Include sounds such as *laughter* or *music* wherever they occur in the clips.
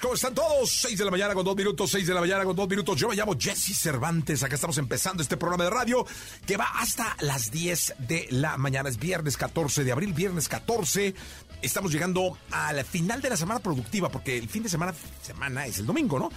¿cómo están todos? 6 de la mañana con dos minutos, 6 de la mañana con dos minutos. Yo me llamo Jesse Cervantes, acá estamos empezando este programa de radio que va hasta las 10 de la mañana. Es viernes 14 de abril, viernes 14 estamos llegando al final de la semana productiva, porque el fin de semana, semana es el domingo, ¿no?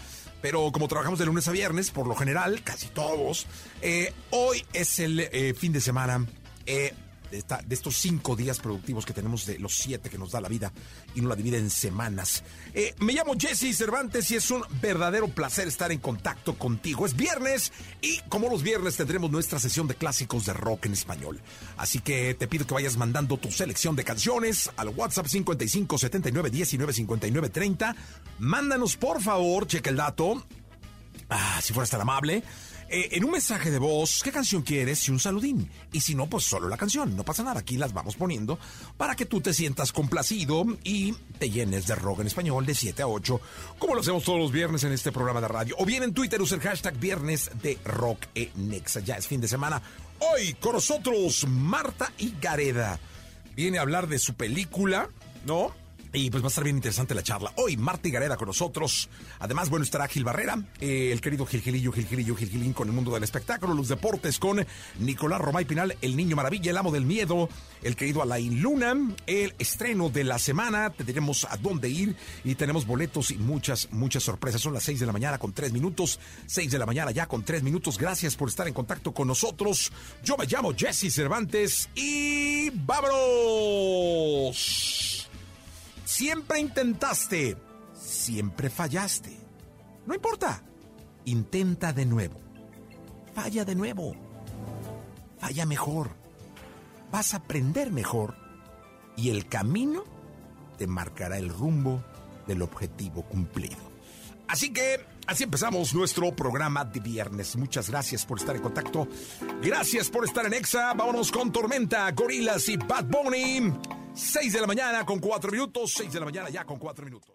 Pero como trabajamos de lunes a viernes, por lo general, casi todos, eh, hoy es el eh, fin de semana eh, de, estos cinco días productivos que tenemos de los siete que nos da la vida y no la divide en semanas. Eh, me llamo Jesse Cervantes y es un verdadero placer estar en contacto contigo. Es viernes y como los viernes tendremos nuestra sesión de clásicos de rock en español. Así que te pido que vayas mandando tu selección de canciones al WhatsApp 55 79 19 59 30. Mándanos por favor, cheque el dato. Ah, si fueras tan amable. Eh, en un mensaje de voz, ¿qué canción quieres y un saludín? Y si no, pues solo la canción. No pasa nada, aquí las vamos poniendo para que tú te sientas complacido y te llenes de rock en español de 7 a 8, como lo hacemos todos los viernes en este programa de radio. O bien en Twitter usa el hashtag viernes de rock en Nexa. Ya es fin de semana. Hoy con nosotros Marta y Gareda. Viene a hablar de su película, ¿no? Y pues va a estar bien interesante la charla. Hoy Marta y Gareda con nosotros. Además, bueno, estará Gil Barrera, eh, el querido Gilgilillo, Gilgilillo, Gilgilín con el mundo del espectáculo, los deportes con Nicolás Romay Pinal, el niño maravilla, el amo del miedo, el querido Alain Luna, el estreno de la semana. Te diremos a dónde ir y tenemos boletos y muchas, muchas sorpresas. Son las 6 de la mañana con 3 minutos. 6 de la mañana ya con 3 minutos. Gracias por estar en contacto con nosotros. Yo me llamo Jesse Cervantes y vámonos. Siempre intentaste, siempre fallaste. No importa, intenta de nuevo. Falla de nuevo. Falla mejor. Vas a aprender mejor y el camino te marcará el rumbo del objetivo cumplido. Así que así empezamos nuestro programa de viernes. Muchas gracias por estar en contacto. Gracias por estar en Exa. Vámonos con Tormenta, Gorilas y Bad Bunny. 6 de la mañana con 4 minutos. 6 de la mañana ya con 4 minutos.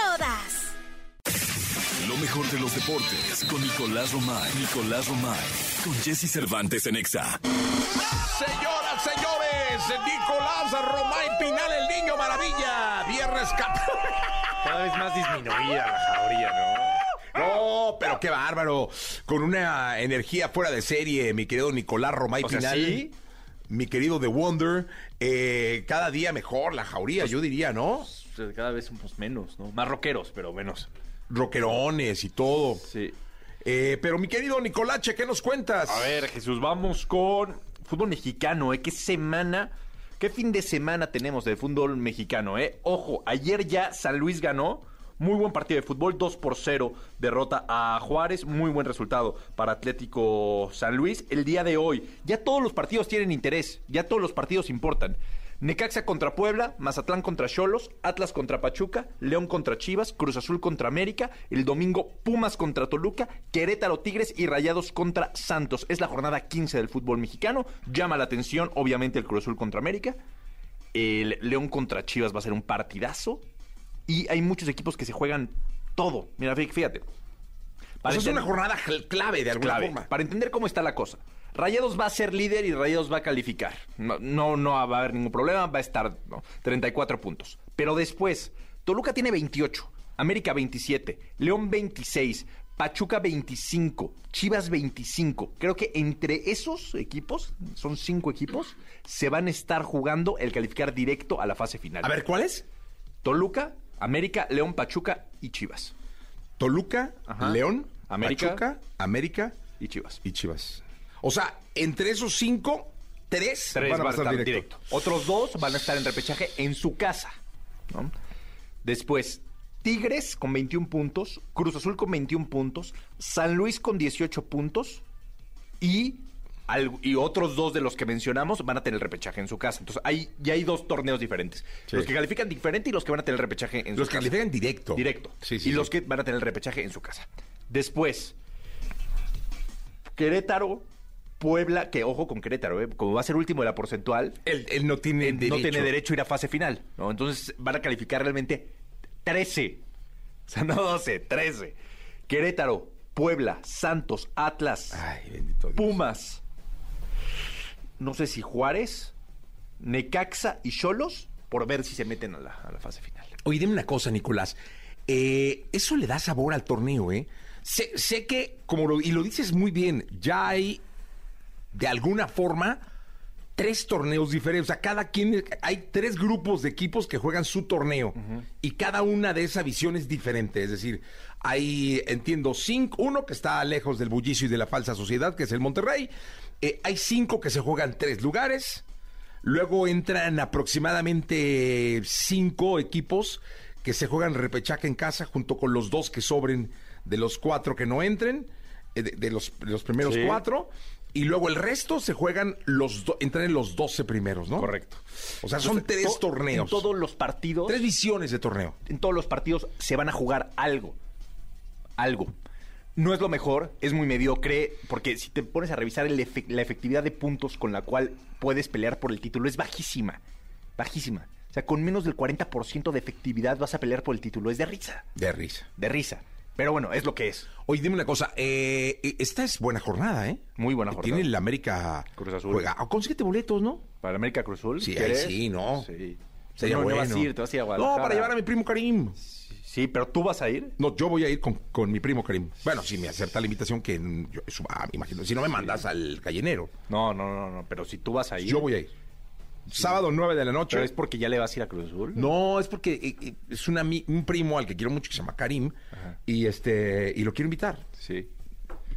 Lo mejor de los deportes con Nicolás Romay. Nicolás Romay. Con Jesse Cervantes en Exa. Señoras, señores, Nicolás Romay Pinal, el niño maravilla. Viernes cap- *laughs* Cada vez más disminuida la jauría, ¿no? No, pero qué bárbaro. Con una energía fuera de serie, mi querido Nicolás Romay O sea, Pinal. ¿sí? Mi querido The Wonder. eh, cada día mejor la jauría, yo diría, ¿no? Cada vez somos menos, ¿no? Más rockeros, pero menos. Rockerones y todo. Sí. Eh, pero mi querido Nicolache, ¿qué nos cuentas? A ver, Jesús, vamos con fútbol mexicano, ¿eh? ¿Qué semana, qué fin de semana tenemos de fútbol mexicano, eh? Ojo, ayer ya San Luis ganó Muy buen partido de fútbol, 2 por 0 derrota a Juárez, muy buen resultado para Atlético San Luis. El día de hoy, ya todos los partidos tienen interés, ya todos los partidos importan. Necaxa contra Puebla, Mazatlán contra Cholos, Atlas contra Pachuca, León contra Chivas, Cruz Azul contra América, el domingo Pumas contra Toluca, Querétaro Tigres y Rayados contra Santos. Es la jornada 15 del fútbol mexicano. Llama la atención, obviamente, el Cruz Azul contra América. El León contra Chivas va a ser un partidazo. Y hay muchos equipos que se juegan todo. Mira, fíjate. Para es una jornada clave de alguna forma. Para entender cómo está la cosa. Rayados va a ser líder y Rayados va a calificar. No, no, va a haber ningún problema, va a estar 34 puntos. Pero después, Toluca tiene 28, América 27, León 26, Pachuca 25, Chivas 25. Creo que entre esos equipos, son cinco equipos, se van a estar jugando el calificar directo a la fase final. A ver, ¿cuáles? Toluca, América, León, Pachuca y Chivas. Toluca, León, Pachuca, América y Chivas. Y Chivas. O sea, entre esos cinco, tres, van, a estar directo. Otros dos van a estar en repechaje en su casa. Después, Tigres con 21 puntos, Cruz Azul con 21 puntos, San Luis con 18 puntos y, y otros dos de los que mencionamos van a tener repechaje en su casa. Entonces, hay, ya hay dos torneos diferentes. Los que califican diferente y los que van a tener repechaje en su casa. Los que califican directo. Directo. y los que van a tener el repechaje en su casa. Después, Querétaro Puebla, que ojo con Querétaro, ¿eh? como va a ser último de la porcentual, él, no, tiene no tiene derecho a ir a fase final. ¿no? Entonces van a calificar realmente 13. O sea, no 12, 13. Querétaro, Puebla, Santos, Atlas, Pumas. No sé si Juárez, Necaxa y Cholos, por ver si se meten a la, fase final. Oye, dime una cosa, Nicolás. Eh, eso le da sabor al torneo, ¿eh? Sé, sé que, como lo, y lo dices muy bien, ya hay de alguna forma tres torneos diferentes. O sea, cada quien, hay tres grupos de equipos que juegan su torneo y cada una de esas visiones es diferente. Es decir, hay, entiendo, cinco, uno que está lejos del bullicio y de la falsa sociedad, que es el Monterrey. Eh, hay cinco que se juegan tres lugares. Luego entran aproximadamente cinco equipos que se juegan repechaje en casa junto con los dos que sobren de los cuatro que no entren, eh, de, los, primeros cuatro y luego el resto se juegan los entran en los 12 primeros, ¿no? Correcto. O sea, son tres torneos. En todos los partidos. Tres visiones de torneo. En todos los partidos se van a jugar algo. Algo. No es lo mejor, es muy mediocre, porque si te pones a revisar la efectividad de puntos con la cual puedes pelear por el título, es bajísima. Bajísima. O sea, con menos del 40% de efectividad vas a pelear por el título. Es de risa. De risa. De risa. Pero bueno, es lo que es. Oye, dime una cosa. Eh, eh, esta es buena jornada, ¿eh? Muy buena jornada. Tiene el América Cruz Azul. Juega. Ah, consíguete boletos, ¿no? ¿Para el América Cruz Azul? Sí, ahí sí, ¿no? Sí. Sería no, bueno. vas a ir, te vas a ir a Guadalajara. No, para llevar a mi primo Karim. Sí, pero tú vas a ir. No, yo voy a ir con, con mi primo Karim. Bueno, si me acepta la invitación, que yo, ah, imagino. Si no me mandas al gallinero. No, no, no, no, pero si tú vas a ir. Yo voy a ir. Sábado 9 de la noche. ¿Pero es porque ya le vas a ir a Cruz Azul? No, es porque eh, eh, es un primo al que quiero mucho que se llama Karim y este y lo quiero invitar. Sí.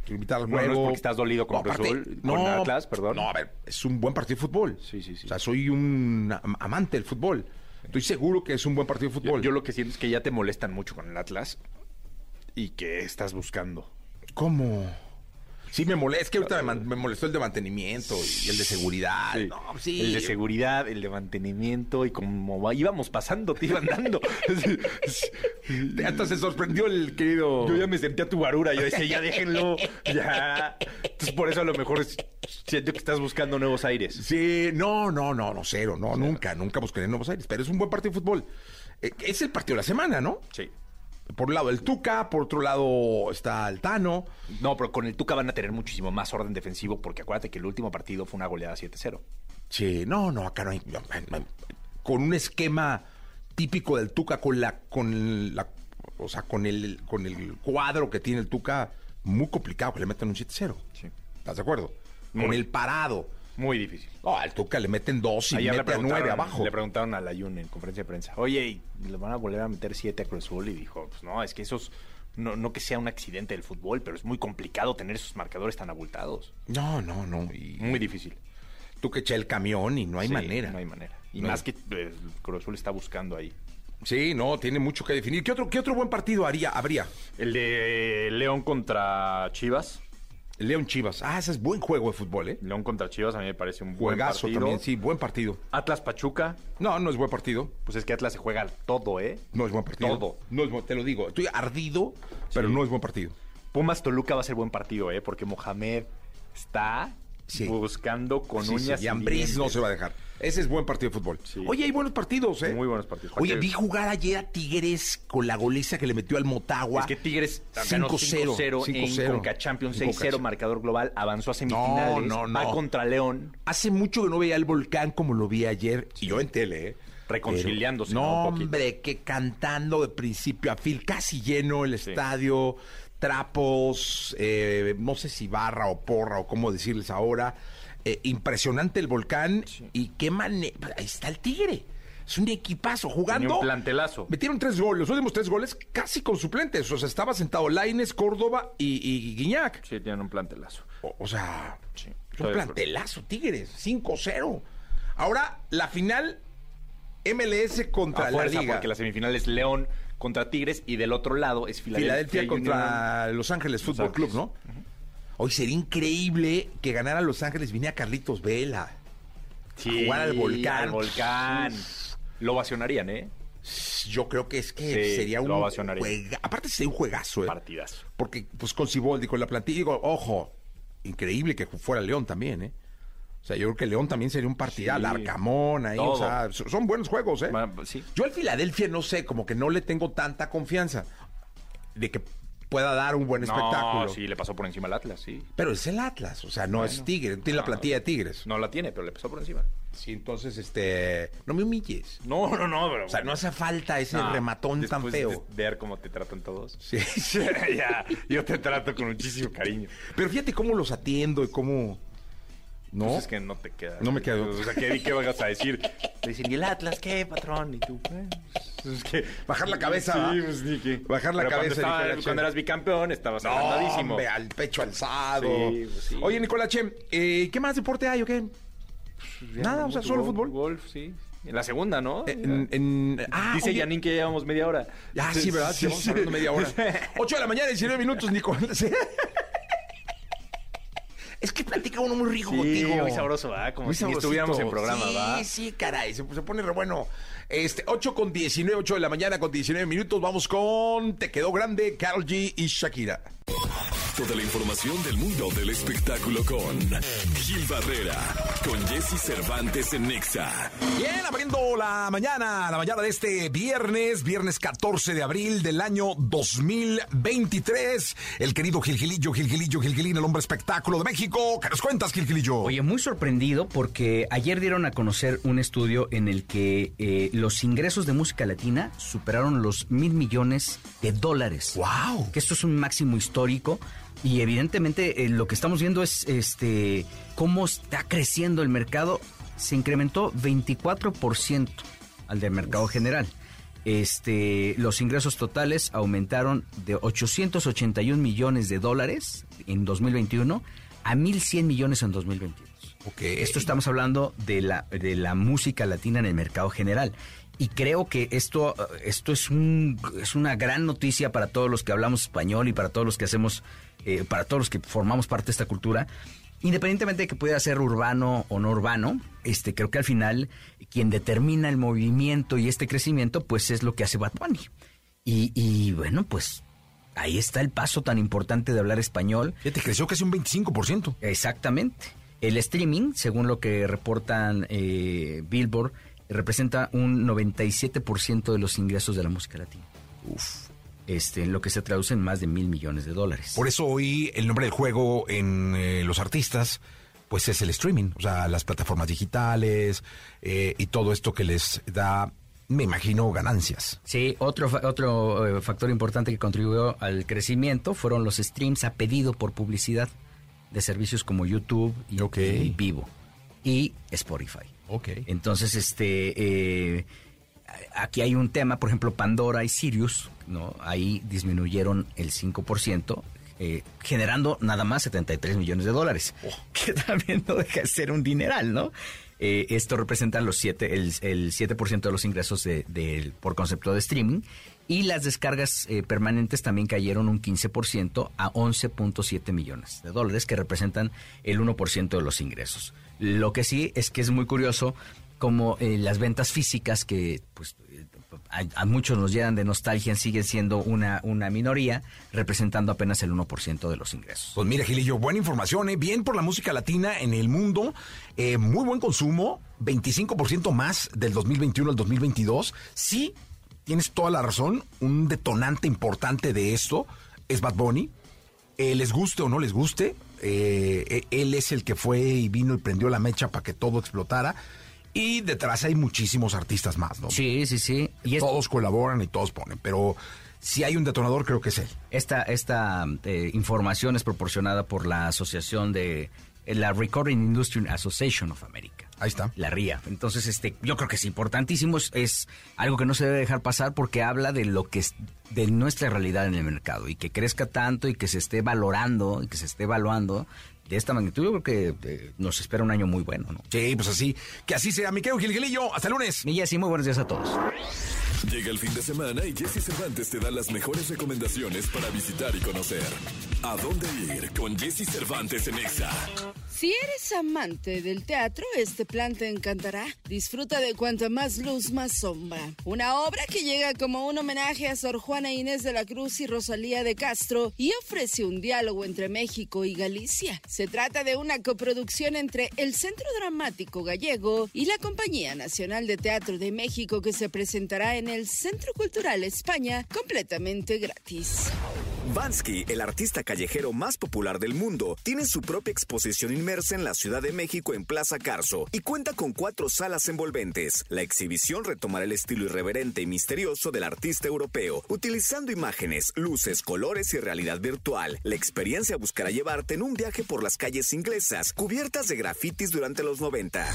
Quiero invitar al no, no es porque estás dolido con Cruz Azul, no, con Atlas, perdón. No, a ver, es un buen partido de fútbol. Sí, sí, sí. O sea, soy un amante del fútbol. Estoy seguro que es un buen partido de fútbol. Yo, yo lo que siento es que ya te molestan mucho con el Atlas y que estás buscando. ¿Cómo? Sí, me molesta. Es que ahorita me, molestó el de mantenimiento y el de seguridad. Sí. No, sí. El de seguridad, el de mantenimiento y como íbamos pasando, te iban dando. *laughs* *laughs* Hasta se sorprendió el querido. Yo ya me sentía tu barura. Yo decía, ya déjenlo. Ya. Entonces, por eso a lo mejor siento que estás buscando nuevos aires. Sí, no, no, no, no, cero. No, nunca, nunca buscaré nuevos aires. Pero es un buen partido de fútbol. Eh, es el partido de la semana, ¿no? Sí. Por un lado el Tuca, por otro lado está el Tano. No, pero con el Tuca van a tener muchísimo más orden defensivo porque acuérdate que el último partido fue una goleada 7-0. Sí, no, no, acá no hay... Con un esquema típico del Tuca, con la... Con la o sea, con el, con el cuadro que tiene el Tuca, muy complicado que le metan un 7-0. Sí. ¿Estás de acuerdo? Con el parado muy difícil. No, al Tuca le meten dos y mete a nueve abajo. Le preguntaron a Layun en conferencia de prensa, oye, ¿le van a volver a meter siete a Cruz Azul? Y dijo, pues no, es que esos... No, no que sea un accidente del fútbol, pero es muy complicado tener esos marcadores tan abultados. No, no, no. muy difícil. Tú que eché el camión y no hay manera. No hay manera. Y más que eh, Cruz Azul está buscando ahí. Sí, no, tiene mucho que definir. ¿Qué otro, qué otro buen partido haría, habría? El de León contra Chivas. León Chivas. Ah, ese es buen juego de fútbol, ¿eh? León contra Chivas a mí me parece un buen Juegazo partido. también, sí, buen partido. Atlas Pachuca. No, no es buen partido. Pues es que Atlas se juega todo, ¿eh? No es buen partido. Todo. No es buen- te lo digo. Estoy ardido, pero no es buen partido. Pumas Toluca va a ser buen partido, ¿eh? Porque Mohamed está Sí. buscando con Sí, sí, uñas y y dientes. no se va a dejar. Ese es buen partido de fútbol. Sí. Oye, hay buenos partidos, ¿eh? Muy buenos partidos. Oye, vi jugar ayer a Tigres con la goliza que le metió al Motagua. Es que Tigres ganó 5-0, 5-0 en 5-0. Conca Champions, En Conca 6-0 Champions. marcador global, avanzó a semifinales, No, no, va no. contra León. Hace mucho que no veía el volcán como lo vi ayer. Y yo en tele, ¿eh? Reconciliándose, Pero- ¿no? Un hombre, que cantando de principio a fin, casi lleno el Sí. estadio, trapos, eh, no sé si barra o porra o cómo decirles ahora. Eh, impresionante el volcán y qué manera. Ahí está el Tigre. Es un equipazo jugando. Tenía un plantelazo. Metieron tres goles, los últimos tres goles casi con suplentes. O sea, estaba sentado Laines, Córdoba y, y Guiñac. Sí, tienen un plantelazo. O, o sea, Sí. un plantelazo, Tigres, 5-0. Ahora, la final MLS contra A la fuerza, Liga. porque la semifinal es León contra Tigres y del otro lado es Filadelfia, Filadelfia Union. contra Los Ángeles Fútbol Club. ¿no? Hoy sería increíble que ganara Los Ángeles, viniera Carlitos Vela. Sí, jugar al volcán. al volcán. Lo ovacionarían, ¿eh? Yo creo que es que Sí, sería un juega- Aparte sería un juegazo, ¿eh? Partidazo. Porque, pues, con Ciboldi, con la plantilla, digo, ojo, increíble que fuera León también, ¿eh? O sea, yo creo que León también sería un partida, Sí. Arcamón ahí, o sea, so- son buenos juegos, ¿eh? Sí. Yo al Filadelfia no sé, como que no le tengo tanta confianza de que pueda dar un buen espectáculo. No, sí, le pasó por encima al Atlas, sí. Pero es el Atlas, o sea, no es Tigre, no tiene la plantilla de Tigres. No la tiene, pero le pasó por encima. Sí, entonces, este, no me humilles. No, no, no, pero... O sea, no hace falta ese rematón tan feo. de ver cómo te tratan todos. *laughs* Sí. *laughs* ya, yo te trato con muchísimo cariño. Pero fíjate cómo los atiendo y cómo... ¿No? Pues es que no te queda. No me queda. O sea, ¿qué, qué vas a decir? Te dicen, ¿y el Atlas qué, patrón? Y tú, pues, es que... Bajar la cabeza, Sí, pues sí, que... Bajar la Pero cabeza, Cuando, estaba- cuando eras bicampeón, estabas No, agrandadísimo. hombre, al pecho alzado. Sí, pues sí. Oye, Nicolache, eh, ¿qué más deporte hay o qué? Nada, o sea, solo Golf, fútbol. Golf, sí. En la segunda, ¿no? En, en- ah, Dice oye, Yanin que llevamos media hora. Ah, sí, ¿verdad? Sí, vamos hablando media hora. *laughs* 8 de la mañana, 19 minutos, Nico. *laughs* Es que platica uno muy rico Sí, contigo. muy sabroso, ¿va? Como Muy si estuviéramos en programa, sí, ¿va? Sí, sí, caray, se, se pone re bueno. Este, 8 con 19, 8 de la mañana con 19 minutos. Vamos con Te quedó grande, Carol G y Shakira. Toda la información del mundo del espectáculo con Gil Barrera, con Jesse Cervantes en Nexa. Bien, abriendo la mañana, la mañana de este viernes, viernes 14 de abril del año 2023. El querido Gilgilillo, Gilgilillo, Gilgilín, el hombre espectáculo de México. ¿Qué nos cuentas, Gilgilillo? Oye, muy sorprendido porque ayer dieron a conocer un estudio en el que eh, los ingresos de música latina superaron los mil millones de dólares. ¡Wow! Que esto es un máximo histórico. Y evidentemente eh, lo que estamos viendo es este cómo está creciendo el mercado. Se incrementó 24% al del mercado general. Este, los ingresos totales aumentaron de 881 millones de dólares en 2021 a 1.100 millones en 2022. Ok. Esto estamos hablando de la, de la música latina en el mercado general. Y creo que esto, esto es, un, es una gran noticia para todos los que hablamos español y para todos los que hacemos, eh, para todos los que formamos parte de esta cultura. Independientemente de que pueda ser urbano o no urbano, este, creo que al final quien determina el movimiento y este crecimiento, pues es lo que hace Bad Bunny. Y, y bueno, pues ahí está el paso tan importante de hablar español. Fíjate, creció casi un 25%. Exactamente. El streaming, según lo que reportan eh, Billboard, representa un 97% de los ingresos de la música latina. Uf. Este, en lo que se traduce en más de mil millones de dólares. Por eso hoy el nombre del juego en eh, los artistas, pues es el streaming. O sea, las plataformas digitales eh, y todo esto que les da, me imagino, ganancias. Sí, otro, fa- otro eh, factor importante que contribuyó al crecimiento fueron los streams a pedido por publicidad de servicios como YouTube y, Ok. y Vivo y Spotify. Ok. Entonces, este, eh, aquí hay un tema, por ejemplo, Pandora y Sirius, ¿no? Ahí disminuyeron el 5%, eh, generando nada más 73 millones de dólares, que *laughs* también no deja de ser un dineral, ¿no? Eh, esto representa los siete, el, el 7% de los ingresos de, de- por concepto de streaming. Y las descargas eh, permanentes también cayeron un 15% a 11.7 millones de dólares, que representan el 1% de los ingresos. Lo que sí es que es muy curioso como eh, las ventas físicas que pues a, a muchos nos llenan de nostalgia siguen siendo una, una minoría, representando apenas el 1% de los ingresos. Pues mira, Gilillo, buena información, ¿eh? bien por la música latina en el mundo, eh, muy buen consumo, 25% más del 2021 al 2022. Sí, tienes toda la razón, un detonante importante de esto es Bad Bunny. Eh, les guste o no les guste, eh, eh, él es el que fue y vino y prendió la mecha para que todo explotara. Y detrás hay muchísimos artistas más, ¿no? Sí, sí, sí. Y es- Todos colaboran y todos ponen, pero si hay un detonador, creo que es él. Esta, esta eh, información es proporcionada por la Asociación de la Recording Industry Association of America. Ahí está. La RIA. Entonces, este, yo creo que es importantísimo, es, es algo que no se debe dejar pasar porque habla de lo que es de nuestra realidad en el mercado y que crezca tanto y que se esté valorando y que se esté evaluando de esta magnitud. Yo creo que eh, nos espera un año muy bueno, ¿no? Sí, pues así, que así sea. Mi querido Gilgilillo, hasta el lunes. Y así, muy buenos días a todos. Llega el fin de semana y Jesse Cervantes te da las mejores recomendaciones para visitar y conocer. ¿A dónde ir con Jesse Cervantes en Exa? Si eres amante del teatro, este plan te encantará. Disfruta de cuanta más luz, más sombra. Una obra que llega como un homenaje a Sor Juana Inés de la Cruz y Rosalía de Castro y ofrece un diálogo entre México y Galicia. Se trata de una coproducción entre el Centro Dramático Gallego y la Compañía Nacional de Teatro de México que se presentará en el Centro Cultural España completamente gratis. Vansky, el artista callejero más popular del mundo, tiene su propia exposición inmersa en la Ciudad de México en Plaza Carso y cuenta con cuatro salas envolventes. La exhibición retomará el estilo irreverente y misterioso del artista europeo, utilizando imágenes, luces, colores y realidad virtual. La experiencia buscará llevarte en un viaje por las calles inglesas, cubiertas de grafitis durante los 90.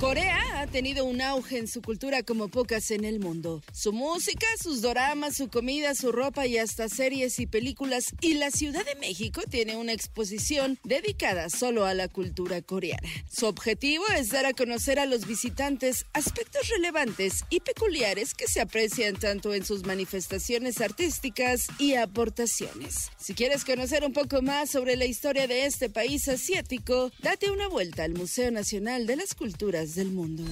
Corea ha tenido un auge en su cultura como pocas en el mundo. Su música, sus doramas, su comida, su ropa y hasta series y películas. Y la Ciudad de México tiene una exposición dedicada solo a la cultura coreana. Su objetivo es dar a conocer a los visitantes aspectos relevantes y peculiares que se aprecian tanto en sus manifestaciones artísticas y aportaciones. Si quieres conocer un poco más sobre la historia de este país asiático, date una vuelta al Museo Nacional de las Culturas del Mundo.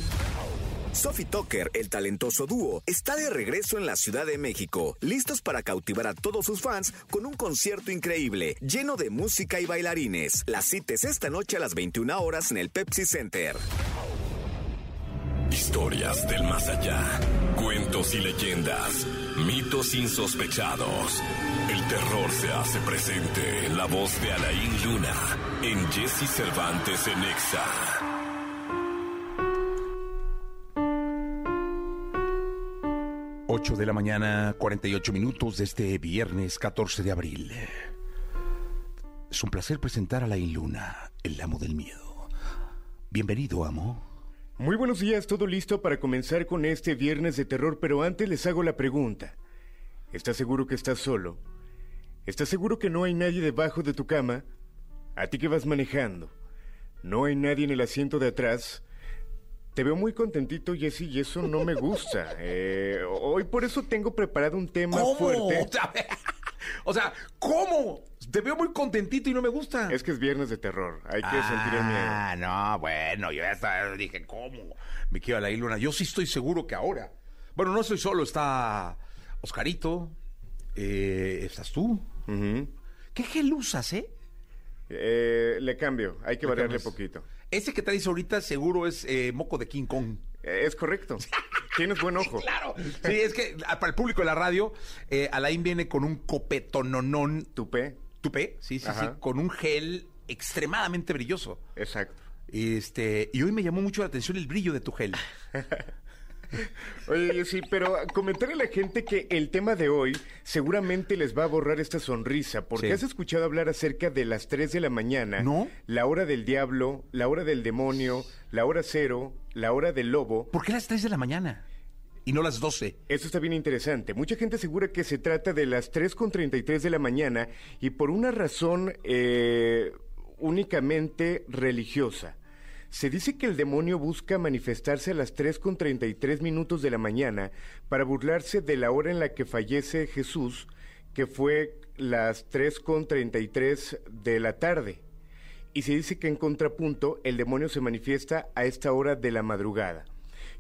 Sophie Tucker, el talentoso dúo, está de regreso en la Ciudad de México, listos para cautivar a todos sus fans con un concierto increíble, lleno de música y bailarines. La cita es esta noche a las 21 horas en el Pepsi Center. Historias del más allá, cuentos y leyendas, mitos insospechados. El terror se hace presente en la voz de Alain Luna en Jesse Cervantes en Exa. 8 de la mañana, 48 minutos de este viernes 14 de abril. Es un placer presentar a la Luna, el amo del miedo. Bienvenido, amo. Muy buenos días, todo listo para comenzar con este viernes de terror, pero antes les hago la pregunta. ¿Estás seguro que estás solo? ¿Estás seguro que no hay nadie debajo de tu cama? ¿A ti que vas manejando? ¿No hay nadie en el asiento de atrás? Te veo muy contentito, Jesse, y eso no me gusta. *laughs* Eh, hoy por eso tengo preparado un tema fuerte. *laughs* O sea, o sea, ¿cómo? Te veo muy contentito y no me gusta. Es que es viernes de terror, hay que sentir el miedo. Ah, no, bueno, yo ya dije, ¿cómo? Me quiero a la Luna. Yo sí estoy seguro que ahora. Bueno, no estoy solo, está Oscarito, eh, estás tú. ¿Qué gel usas, eh? Eh, le cambio, hay que variarle poquito. Ese que traes ahorita seguro es eh, moco de King Kong. Eh, es correcto. Tienes buen ojo. *laughs* Claro. Sí, es que ah, para el público de la radio, eh, Alain viene con un copetononón Tupé. tupé, sí, sí, sí, con un gel extremadamente brilloso. Exacto. Este, y hoy me llamó mucho la atención el brillo de tu gel. *laughs* Oye, sí, pero comentarle a la gente que el tema de hoy seguramente les va a borrar esta sonrisa, porque Sí. has escuchado hablar acerca de las 3 de la mañana, No. la hora del diablo, la hora del demonio, la hora cero, la hora del lobo. ¿Por qué las 3 de la mañana? Y no las 12. Eso está bien interesante. Mucha gente asegura que se trata de las 3.33 de la mañana y por una razón eh, únicamente religiosa. Se dice que el demonio busca manifestarse a las 3 con 33 minutos de la mañana para burlarse de la hora en la que fallece Jesús, que fue las 3 con 33 de la tarde. Y se dice que en contrapunto el demonio se manifiesta a esta hora de la madrugada.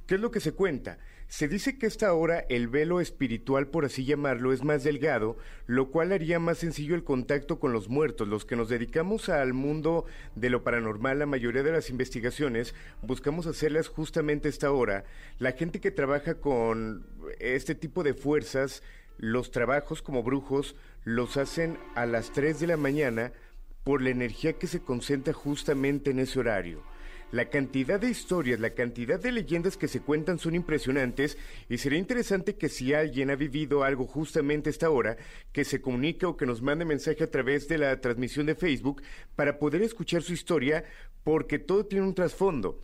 ¿Qué es lo que se cuenta? Se dice que esta hora el velo espiritual, por así llamarlo, es más delgado, lo cual haría más sencillo el contacto con los muertos. Los que nos dedicamos al mundo de lo paranormal, la mayoría de las investigaciones buscamos hacerlas justamente esta hora. La gente que trabaja con este tipo de fuerzas, los trabajos como brujos, los hacen a las 3 de la mañana por la energía que se concentra justamente en ese horario. La cantidad de historias, la cantidad de leyendas que se cuentan son impresionantes y sería interesante que si alguien ha vivido algo justamente esta hora, que se comunique o que nos mande mensaje a través de la transmisión de Facebook para poder escuchar su historia porque todo tiene un trasfondo.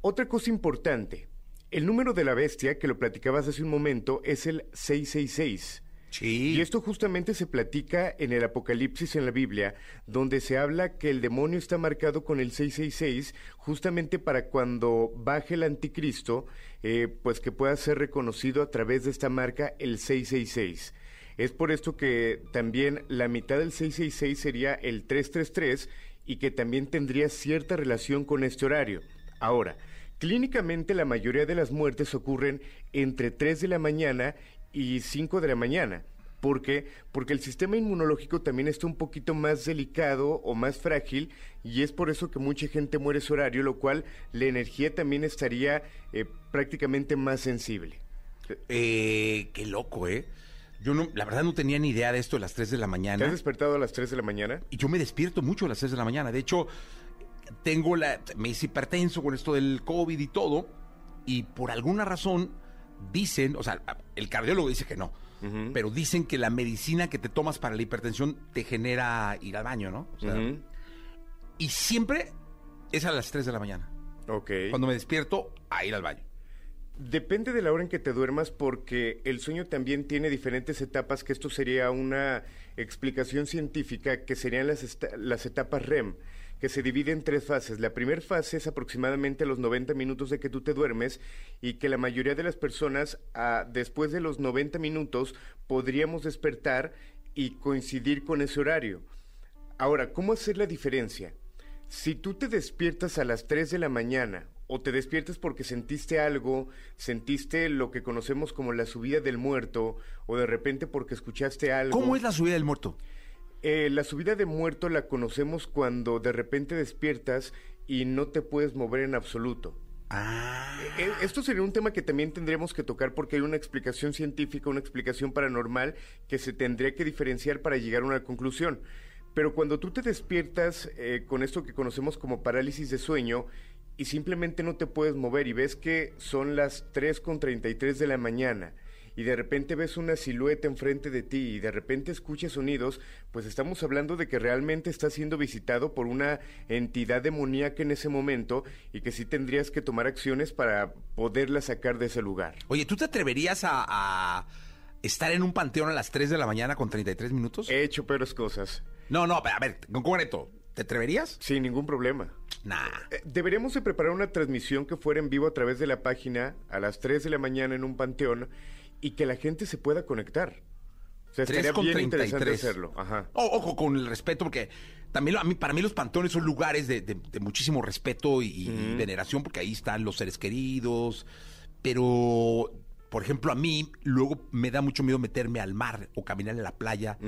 Otra cosa importante, el número de la bestia, que lo platicabas hace un momento, es el 666. Y esto justamente se platica en el Apocalipsis en la Biblia, donde se habla que el demonio está marcado con el 666, justamente para cuando baje el anticristo, eh, pues que pueda ser reconocido a través de esta marca el 666. Es por esto que también la mitad del 666 sería el 333 y que también tendría cierta relación con este horario. Ahora, clínicamente la mayoría de las muertes ocurren entre 3 de la mañana y 5 de la mañana. ¿Por qué? Porque el sistema inmunológico también está un poquito más delicado o más frágil y es por eso que mucha gente muere ese horario, lo cual la energía también estaría eh, prácticamente más sensible. Eh, qué loco, ¿eh? Yo no, la verdad no tenía ni idea de esto a las 3 de la mañana. ¿Te has despertado a las 3 de la mañana? Y yo me despierto mucho a las 3 de la mañana. De hecho, tengo la, me hice hipertenso con esto del COVID y todo. Y por alguna razón dicen, o sea, el cardiólogo dice que no, pero dicen que la medicina que te tomas para la hipertensión te genera ir al baño, ¿no? Y siempre es a las 3 de la mañana. Ok. Cuando me despierto, a ir al baño. Depende de la hora en que te duermas porque el sueño también tiene diferentes etapas, que esto sería una explicación científica, que serían las, las etapas REM que se divide en tres fases. La primera fase es aproximadamente los 90 minutos de que tú te duermes y que la mayoría de las personas ah, después de los 90 minutos podríamos despertar y coincidir con ese horario. Ahora, ¿cómo hacer la diferencia? Si tú te despiertas a las 3 de la mañana o te despiertas porque sentiste algo, sentiste lo que conocemos como la subida del muerto o de repente porque escuchaste algo. ¿Cómo es la subida del muerto? Eh, la subida de muerto la conocemos cuando de repente despiertas y no te puedes mover en absoluto. Ah. Eh, eh, esto sería un tema que también tendríamos que tocar porque hay una explicación científica, una explicación paranormal que se tendría que diferenciar para llegar a una conclusión. Pero cuando tú te despiertas con esto que conocemos como parálisis de sueño y simplemente no te puedes mover y ves que son las 3.33 de la mañana y de repente ves una silueta enfrente de ti y de repente escuchas sonidos, pues estamos hablando de que realmente estás siendo visitado por una entidad demoníaca en ese momento y que sí tendrías que tomar acciones para poderla sacar de ese lugar. Oye, ¿tú te atreverías a, estar en un panteón a las 3 de la mañana con 33 minutos? He hecho peores cosas. No, no, a ver, concreto. ¿Te atreverías? Sin ningún problema. Nah. Eh, deberíamos de preparar una transmisión que fuera en vivo a través de la página a las 3 de la mañana en un panteón y que la gente se pueda conectar. O sea, estaría bien interesante hacerlo. Ajá. ojo, con el respeto, porque también a mí, para mí los pantones son lugares de, muchísimo respeto y, veneración, porque ahí están los seres queridos. Pero, por ejemplo, a mí luego me da mucho miedo meterme al mar o caminar en la playa.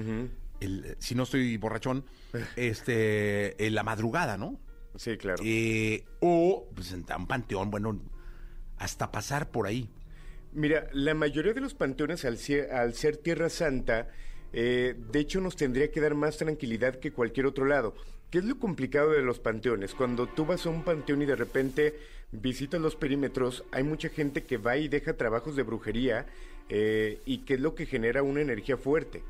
si no estoy borrachón, *laughs* este, en la madrugada, ¿no? Sí, claro. Eh, o pues, en un panteón, bueno, hasta pasar por ahí. Mira, la mayoría de los panteones al ser, Tierra Santa, eh, de hecho nos tendría que dar más tranquilidad que cualquier otro lado. ¿Qué es lo complicado de los panteones? Cuando tú vas a un panteón y de repente visitas los perímetros, hay mucha gente que va y deja trabajos de brujería eh, y que es lo que genera una energía fuerte.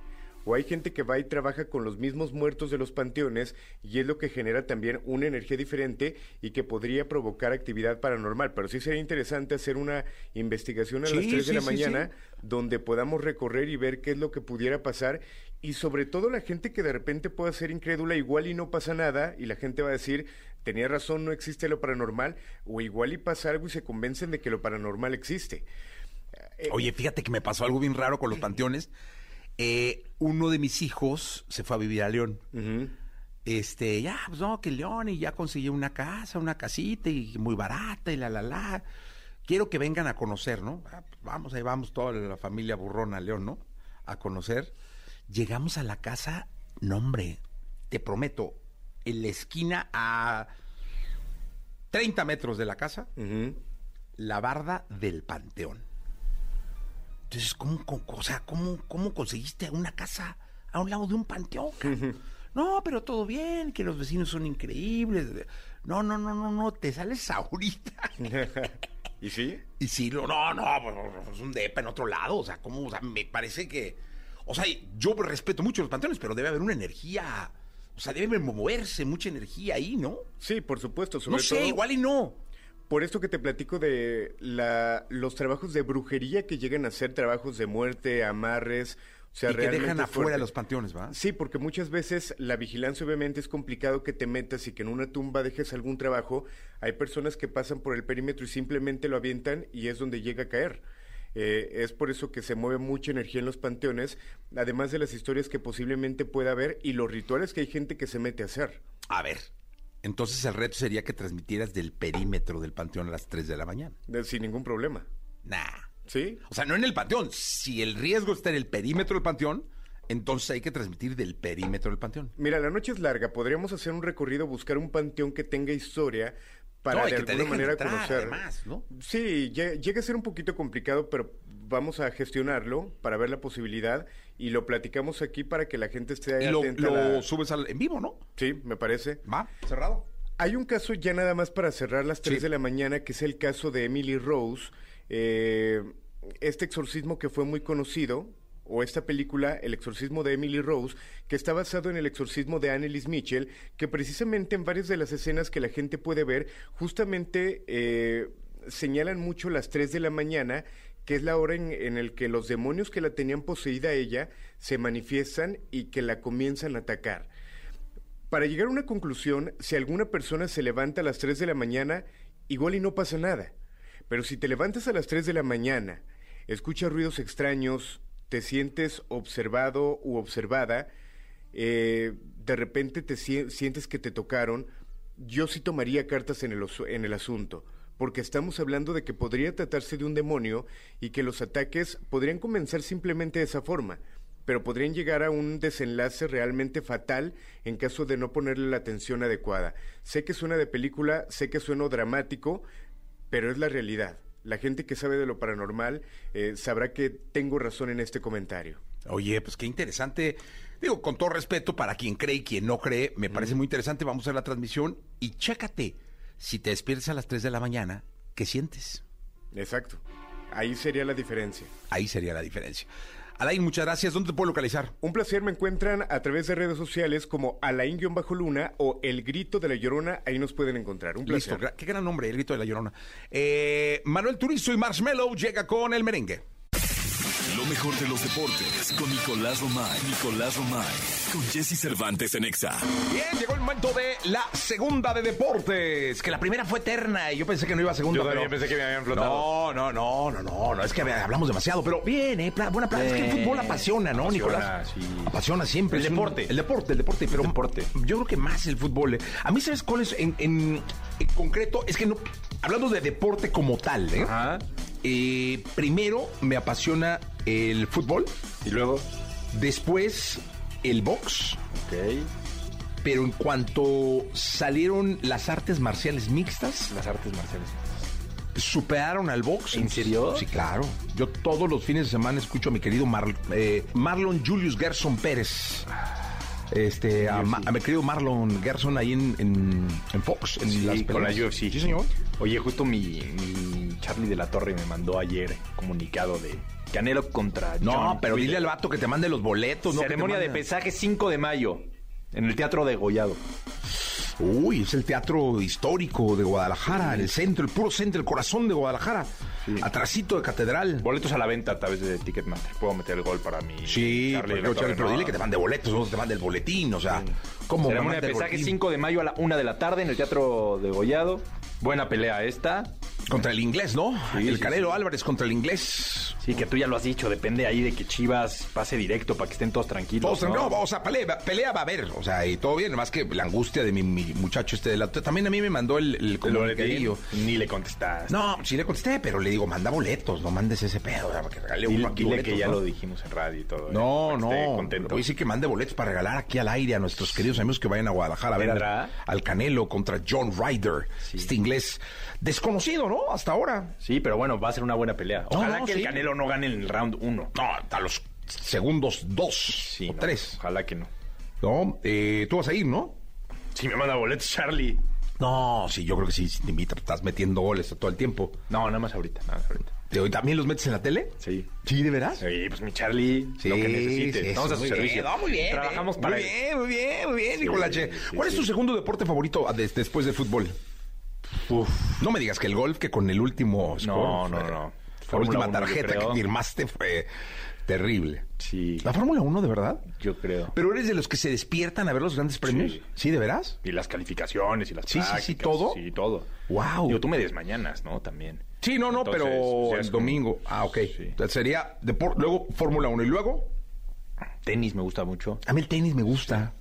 O hay gente que va y trabaja con los mismos muertos de los panteones y es lo que genera también una energía diferente y que podría provocar actividad paranormal. Pero sí sería interesante hacer una investigación a las 3 de la mañana donde podamos recorrer y ver qué es lo que pudiera pasar y sobre todo la gente que de repente pueda ser incrédula igual y no pasa nada y la gente va a decir tenía razón, no existe lo paranormal o igual y pasa algo y se convencen de que lo paranormal existe. Eh, Oye, fíjate que me pasó algo bien raro con los *clears throat* panteones. Eh, uno de mis hijos se fue a vivir a León. Este, ya, pues no, que León, y ya consiguió una casa, una casita, y muy barata, y la, la, la. Quiero que vengan a conocer, ¿no? Ah, pues vamos, ahí vamos toda la familia burrona León, ¿no? A conocer. Llegamos a la casa, no hombre, te prometo, en la esquina a 30 metros de la casa, la barda del panteón. Entonces, ¿cómo, o sea, ¿cómo, cómo conseguiste una casa a un lado de un panteón? no, pero todo bien, que los vecinos son increíbles. No, no, no, no, no, te sales ahorita. *laughs* ¿Y sí? Y sí, no, no, no, pues, es un depa en otro lado. O sea, ¿cómo? O sea, me parece que o sea, yo respeto mucho los panteones, pero debe haber una energía. O sea, debe moverse mucha energía ahí, ¿no? Sí, por supuesto. no sé, igual y no. Por esto que te platico de la, los trabajos de brujería que llegan a ser trabajos de muerte, amarres, o sea, y que dejan afuera los panteones, ¿va? Sí, porque muchas veces la vigilancia obviamente es complicado que te metas y que en una tumba dejes algún trabajo. Hay personas que pasan por el perímetro y simplemente lo avientan y es donde llega a caer. Eh, es por eso que se mueve mucha energía en los panteones, además de las historias que posiblemente pueda haber y los rituales que hay gente que se mete a hacer. A ver, entonces el reto sería que transmitieras del perímetro del panteón a las 3 de la mañana. sin ningún problema. Nah. ¿Sí? O sea, no en el panteón. Si el riesgo está en el perímetro del panteón, entonces hay que transmitir del perímetro del panteón. Mira, la noche es larga. Podríamos hacer un recorrido, buscar un panteón que tenga historia, para de alguna manera conocer. ¿no? Sí, llega a ser un poquito complicado, pero vamos a gestionarlo para ver la posibilidad y lo platicamos aquí para que la gente esté ahí y lo, lo subes al, en vivo, ¿no? Sí, me parece. Va, cerrado. Hay un caso ya nada más para cerrar las 3 de la mañana, que es el caso de Emily Rose. Eh, este exorcismo que fue muy conocido, o esta película El exorcismo de Emily Rose, que está basado en el exorcismo de Annelies Mitchell, que precisamente en varias de las escenas que la gente puede ver, justamente eh, señalan mucho las 3 de la mañana, que es la hora en, en que los demonios que la tenían poseída ella se manifiestan y que la comienzan a atacar. Para llegar a una conclusión, si alguna persona se levanta a las 3 de la mañana, igual y no pasa nada. Pero si te levantas a las 3 de la mañana, escuchas ruidos extraños, te sientes observado u observada, eh, de repente te sientes que te tocaron, yo sí tomaría cartas en el, en el asunto, porque estamos hablando de que podría tratarse de un demonio y que los ataques podrían comenzar simplemente de esa forma, pero podrían llegar a un desenlace realmente fatal en caso de no ponerle la atención adecuada. Sé que suena de película, sé que suena dramático, pero es la realidad la gente que sabe de lo paranormal eh, sabrá que tengo razón en este comentario. Oye, pues qué interesante. Digo, con todo respeto para quien cree y quien no cree, me parece muy interesante. Vamos a hacer la transmisión y chécate. Si te despiertas a las 3 de la mañana, ¿qué sientes? Exacto. Ahí sería la diferencia. Ahí sería la diferencia. Alain, muchas gracias. ¿Dónde te puedo localizar? Un placer. Me encuentran a través de redes sociales como Alain-Luna o El Grito de la Llorona. Ahí nos pueden encontrar. Un placer. Listo. Qué gran nombre, El Grito de la Llorona. Eh, Manuel Turizo y Marshmello llega con el merengue. Lo mejor de los deportes con Nicolás Romay. Nicolás Romay. Con Jesse Cervantes en Exa. Bien, llegó el momento de la segunda de deportes. Que la primera fue eterna y yo pensé que no iba a segunda. Yo también pensé que me habían flotado. No, no, no, no, no, no. Es que hablamos demasiado. Pero bien, eh, buena plata. Es que el fútbol apasiona, ¿no, Nicolás? Sí. Apasiona siempre. El deporte. el deporte, el deporte. Pero deporte. yo creo que más el fútbol. Eh. A mí, ¿sabes cuál es en, en, concreto? Es que no. Hablando de deporte como tal, ¿eh? Ajá. Eh, primero me apasiona el fútbol. Y luego. Después el box. Ok. Pero en cuanto salieron las artes marciales mixtas. Las artes marciales superaron al box. ¿En serio? Sí, claro. Yo todos los fines de semana escucho a mi querido eh, Marlon Julius Gerson Pérez. Este, a, mi querido Marlon Gerson ahí en, en, Fox, en con la UFC. Sí, señor. Oye, justo mi Charlie de la Torre me mandó ayer comunicado de Canelo contra No, John pero dile al vato que te mande los boletos. no Ceremonia de pesaje 5 de mayo en el Teatro de Gollado. Uy, es el teatro histórico de Guadalajara, el centro, el puro centro, el corazón de Guadalajara. Atrasito de catedral. Boletos a la venta a través de Ticketmaster. Puedo meter el gol para mi Sí, Charlie Charlie, pero dile que te mande boletos, no te mande el boletín, o sea, ¿cómo me Ceremonia de pesaje boletín? 5 de mayo a la 1 de la tarde en el Teatro de Gollado. Buena pelea esta. Contra el inglés, ¿no? Sí, el sí, Canelo sí. Álvarez contra el inglés. Sí, que tú ya lo has dicho, depende ahí de que Chivas pase directo para que estén todos tranquilos. Todos, ¿no? no, o sea, pelea, pelea va a haber, o sea, y todo bien, más que la angustia de mi, mi muchacho este de la... También a mí me mandó el, el comunicadillo. Ni le contestaste. No, sí le contesté, pero le digo, manda boletos, no mandes ese pedo, o sea, que regale Dile, uno aquí dile boletos, que ya ¿no? lo dijimos en radio y todo. ¿eh? No, esté no. contento. A decir que mande boletos para regalar aquí al aire a nuestros queridos amigos que vayan a Guadalajara a ver al Canelo contra John Ryder, este inglés desconocido, ¿no? Hasta ahora. Sí, pero bueno, va a ser una buena pelea. Ojalá no, que sí. el Canelo no gane en el round 1. No, a los segundos dos Sí, o no, tres. Ojalá que no. No, eh, tú vas a ir, ¿no? Si me manda boletos, Charlie. No, sí, yo creo que sí, si te invita, estás metiendo goles todo el tiempo. No, nada más ahorita, nada más ahorita. ¿Te- hoy ¿También los metes en la tele? Sí. ¿Sí, de veras? Sí, pues mi Charlie, Sí, lo que necesite. sí, Estamos a su muy servicio. bien, no, muy bien. Trabajamos eh. para Muy él. bien, muy bien, muy bien, Sí, Nicolache. ¿Cuál es tu segundo deporte favorito des- después del fútbol? No me digas que el golf, que con el último No, score, no, fue- no. La última yo tarjeta que firmaste fue terrible. Sí, ¿La Fórmula 1, de verdad? yo creo. ¿Pero eres de los que se despiertan a ver los grandes premios? Sí. ¿Sí, de veras? Y las calificaciones y las Sí, sí, sí, ¿todo? Sí, todo. Wow. Digo, tú me desmañanas, ¿no? También. Sí, no, no, Entonces, pero o sea, es el como- domingo. Ah, ok. Sí. Sería luego Fórmula 1 y luego Tenis me gusta mucho. a mí el tenis me gusta.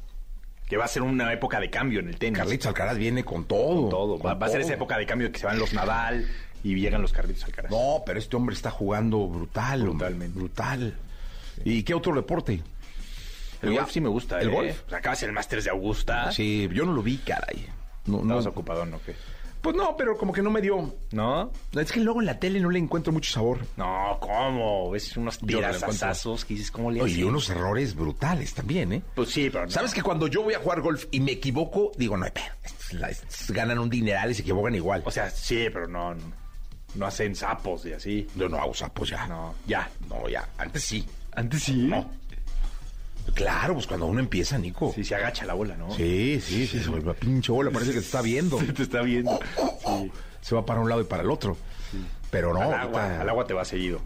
Que va a ser una época de cambio en el tenis. Carlitos Alcaraz viene con todo. Todo. Va, con va a ser esa época de cambio que se van los Nadal y llegan los Carlitos Alcaraz. No, pero este hombre está jugando brutal. hombre, Brutalmente. Brutal. ¿Y qué otro deporte? el golf sí me gusta, ¿El ¿eh? golf? O sea, acabas el Masters de Augusta. Sí, yo no lo vi, caray. No, no, ¿Estabas ocupado no? ¿Qué? Pues no, pero como que no me dio. ¿No? Es que luego en la tele no le encuentro mucho sabor. No, ¿cómo? Ves unos tirazazazos que dices, ¿cómo le Oye, y unos errores brutales también, ¿eh? Pues sí, pero no. ¿Sabes que cuando yo voy a jugar golf y me equivoco, digo, no hay ganan un dineral y se equivocan igual. O sea, sí, pero no, no, no hacen sapos y así. yo no hago sapos ya. No, ya. No, ya. Antes sí. Antes sí. No. Claro, pues cuando uno empieza, Nico. Sí, se agacha la bola, ¿no? Sí, sí, sí, se vuelve a pinche bola, parece que te está viendo. *laughs* te está viendo. *laughs* Sí. Se va para un lado y para el otro. Pero no, al, agua, al agua te va seguido.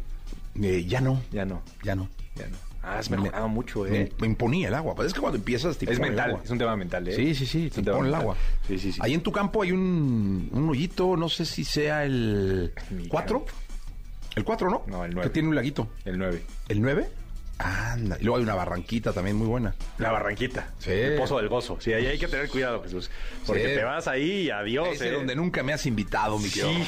eh, ya no, Ya no, ya no. ya no. Ah, has mejorado mucho, ¿eh? Me, me imponía el agua. Pues es que cuando empiezas te Es el mental, agua. es un tema mental, ¿eh? Sí, sí, sí, te impone el agua. Sí, sí, sí. Ahí en tu campo hay un, un hoyito, no sé si sea el Mi 4. El 4, ¿no? No, el Que nueve. tiene un laguito. El 9. ¿El 9? Anda. Y luego hay una barranquita también muy buena. La Barranquita. Sí. El Pozo del Gozo. Sí, ahí hay que tener cuidado, Jesús. Porque Sí. te vas ahí y adiós, Ese ¿eh? donde nunca me has invitado, mi Sí, querido.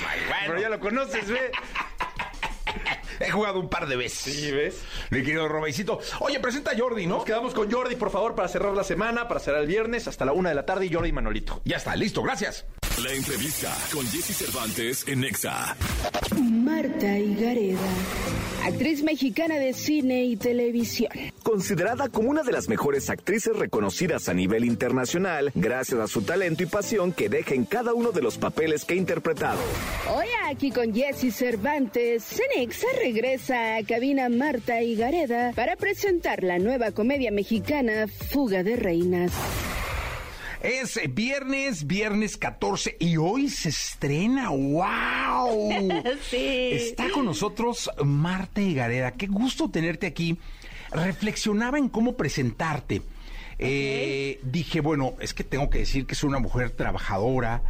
pero ya lo conoces, ¿ve? *laughs* He jugado un par de veces. Sí, ¿ves? Mi querido Robaicito. Oye, presenta a Jordi, ¿no? Nos quedamos con Jordi, por favor, para cerrar la semana, para cerrar el viernes, hasta la una de la tarde, y Jordi y Manolito. Ya está, listo, gracias. La entrevista con Jesse Cervantes en Nexa. Marta Higareda, actriz mexicana de cine y televisión. Considerada como una de las mejores actrices reconocidas a nivel internacional, gracias a su talento y pasión que deja en cada uno de los papeles que ha interpretado. Hoy aquí con Jesse Cervantes, Cenexa regresa a cabina Marta Higareda para presentar la nueva comedia mexicana Fuga de Reinas. Es viernes, viernes 14 y hoy se estrena. ¡Wow! *laughs* Sí. Está con nosotros Marta Higareda. Qué gusto tenerte aquí. Reflexionaba en cómo presentarte. Eh, dije, bueno, es que tengo que decir que es una mujer trabajadora,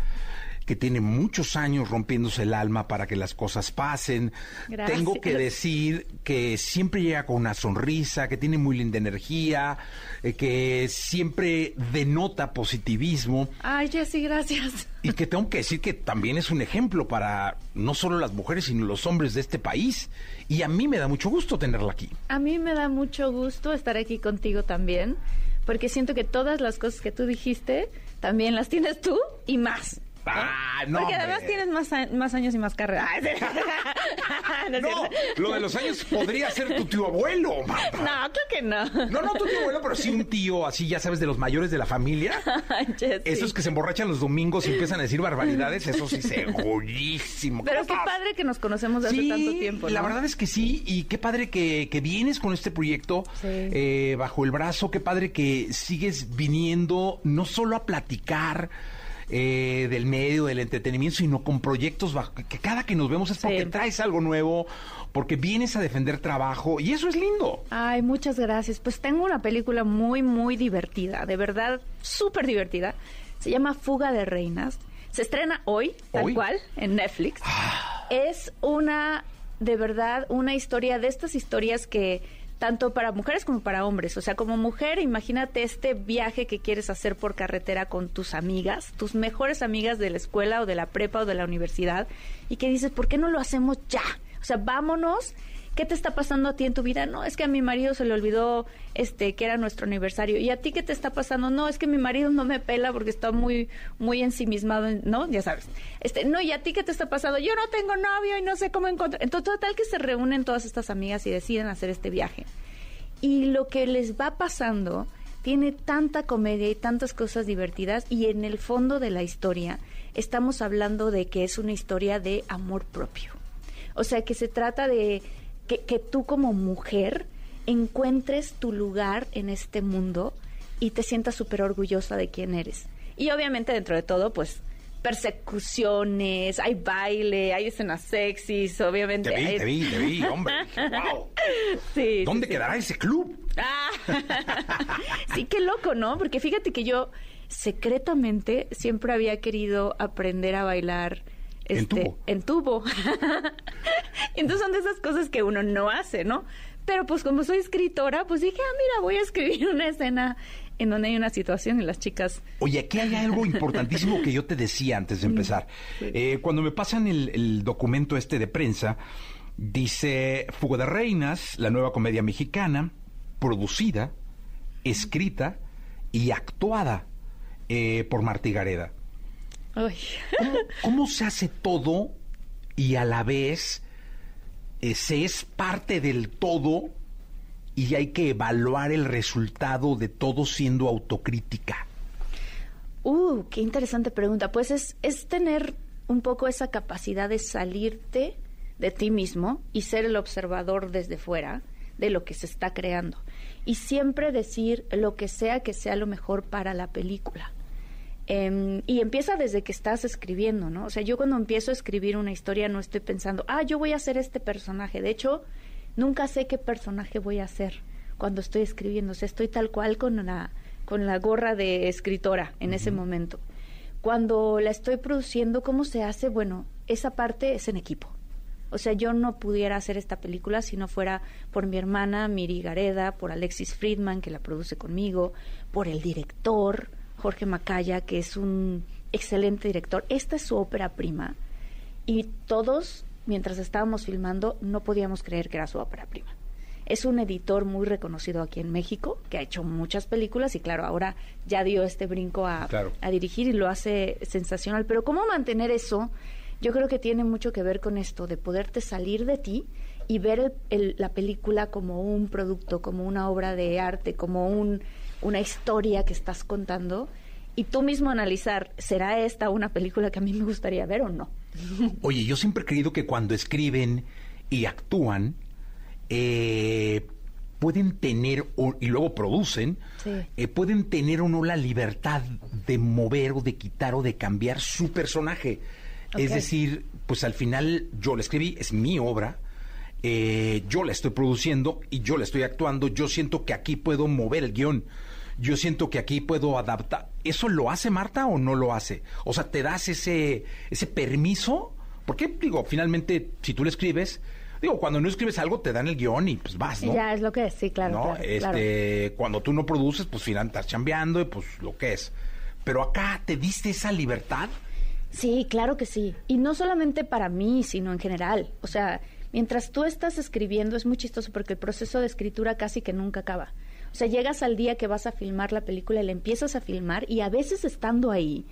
que tiene muchos años rompiéndose el alma para que las cosas pasen. Gracias. Tengo que decir que siempre llega con una sonrisa, que tiene muy linda energía, eh, que siempre denota positivismo Ay, Jessy, gracias. y que tengo que decir que también es un ejemplo para no solo las mujeres, sino los hombres de este país. Y a mí me da mucho gusto tenerla aquí. A mí me da mucho gusto estar aquí contigo también, porque siento que todas las cosas que tú dijiste también las tienes tú y más. Ah, no, Porque además hombre. tienes más, más años y más carrera. Sí. *laughs* no, lo de los años podría ser tu tío abuelo, Marta. No, creo que no. No, no tu tío abuelo, pero sí un tío así, ya sabes, de los mayores de la familia. *laughs* Esos que se emborrachan los domingos y empiezan a decir barbaridades, eso sí, segurísimo. Pero ¿Cómo qué estás? padre que nos conocemos de hace tanto tiempo. La verdad es que sí, y qué padre que, que vienes con este proyecto Sí. eh, bajo el brazo, qué padre que sigues viniendo no solo a platicar eh, del medio, del entretenimiento, sino con proyectos bajo, que cada que nos vemos es porque Sí. traes algo nuevo, porque vienes a defender trabajo, y eso es lindo. Ay, muchas gracias. Pues tengo una película muy, muy divertida, de verdad, súper divertida. Se llama Fuga de Reinas. Se estrena hoy, tal ¿Hoy? cual, en Netflix. Es una, de verdad, una historia de estas historias que tanto para mujeres como para hombres. O sea, como mujer, imagínate este viaje que quieres hacer por carretera con tus amigas, tus mejores amigas de la escuela o de la prepa o de la universidad, y que dices, ¿por qué no lo hacemos ya? O sea, vámonos. ¿Qué te está pasando a ti en tu vida? No, es que a mi marido se le olvidó este que era nuestro aniversario. ¿Y a ti qué te está pasando? No, es que mi marido no me pela porque está muy muy ensimismado, en- ¿no? Ya sabes. Este, no, ¿y a ti qué te está pasando? Yo no tengo novio y no sé cómo encontrar. Entonces, total que se reúnen todas estas amigas y deciden hacer este viaje. Y lo que les va pasando tiene tanta comedia y tantas cosas divertidas y en el fondo de la historia estamos hablando de que es una historia de amor propio. O sea, que se trata de que, que tú como mujer encuentres tu lugar en este mundo y te sientas súper orgullosa de quién eres. Y obviamente dentro de todo, pues persecuciones, hay baile, hay escenas sexys, obviamente. Te vi, hay- te vi, te vi, hombre. *laughs* Wow. Sí, ¿Dónde sí, sí. quedará ese club? Ah, *laughs* sí, qué loco, ¿no? Porque fíjate que yo secretamente siempre había querido aprender a bailar En este, tubo. en tubo. *laughs* Entonces son de esas cosas que uno no hace, ¿no? Pero pues como soy escritora, pues dije, ah, mira, voy a escribir una escena en donde hay una situación y las chicas... Oye, aquí hay algo importantísimo que yo te decía antes de *laughs* empezar. Eh, cuando me pasan el, el documento este de prensa, dice Fuga de Reinas, la nueva comedia mexicana, producida, escrita y actuada eh, por Martí Gareda. Ay. ¿Cómo, *laughs* cómo se hace todo y a la vez eh, se es parte del todo y hay que evaluar el resultado de todo siendo autocrítica? Uh, qué interesante pregunta. Pues es, es tener un poco esa capacidad de salirte de ti mismo y ser el observador desde fuera de lo que se está creando. Y siempre decir lo que sea que sea lo mejor para la película. Em, y empieza desde que estás escribiendo, ¿no? O sea, yo cuando empiezo a escribir una historia no estoy pensando, ah, yo voy a hacer este personaje. De hecho, nunca sé qué personaje voy a hacer cuando estoy escribiendo. O sea, estoy tal cual con la, con la gorra de escritora en ese momento. Cuando la estoy produciendo, ¿cómo se hace? Bueno, esa parte es en equipo. O sea, yo no pudiera hacer esta película si no fuera por mi hermana Miri Gareda, por Alexis Friedman, que la produce conmigo, por el director, Jorge Macaya, que es un excelente director. Esta es su ópera prima. Y todos, mientras estábamos filmando, no podíamos creer que era su ópera prima. Es un editor muy reconocido aquí en México, que ha hecho muchas películas y claro, ahora ya dio este brinco a, Claro. a dirigir y lo hace sensacional. Pero ¿cómo mantener eso? Yo creo que tiene mucho que ver con esto, de poderte salir de ti y ver el- el- la película como un producto, como una obra de arte, como un, una historia que estás contando y tú mismo analizar, ¿será esta una película que a mí me gustaría ver o no? *laughs* Oye, yo siempre he creído que cuando escriben y actúan, eh, pueden tener, o- y luego producen, Sí. eh, pueden tener o no la libertad de mover o de quitar o de cambiar su personaje. Es decir, pues al final yo la escribí, es mi obra, eh, yo la estoy produciendo y yo la estoy actuando, yo siento que aquí puedo mover el guion. Yo siento que aquí puedo adaptar. ¿Eso lo hace Marta o no lo hace? O sea, ¿te das ese, ese permiso? Porque, digo, finalmente, si tú le escribes, digo, cuando no escribes algo, te dan el guion y pues vas, ¿no? Ya es lo que es, sí, claro. ¿no? claro, claro. este, Cuando tú no produces, pues final estás chambeando y pues lo que es. Pero acá, ¿te diste esa libertad? Sí, claro que sí. Y no solamente para mí, sino en general. O sea, mientras tú estás escribiendo es muy chistoso porque el proceso de escritura casi que nunca acaba. O sea, llegas al día que vas a filmar la película y la empiezas a filmar y a veces estando ahí,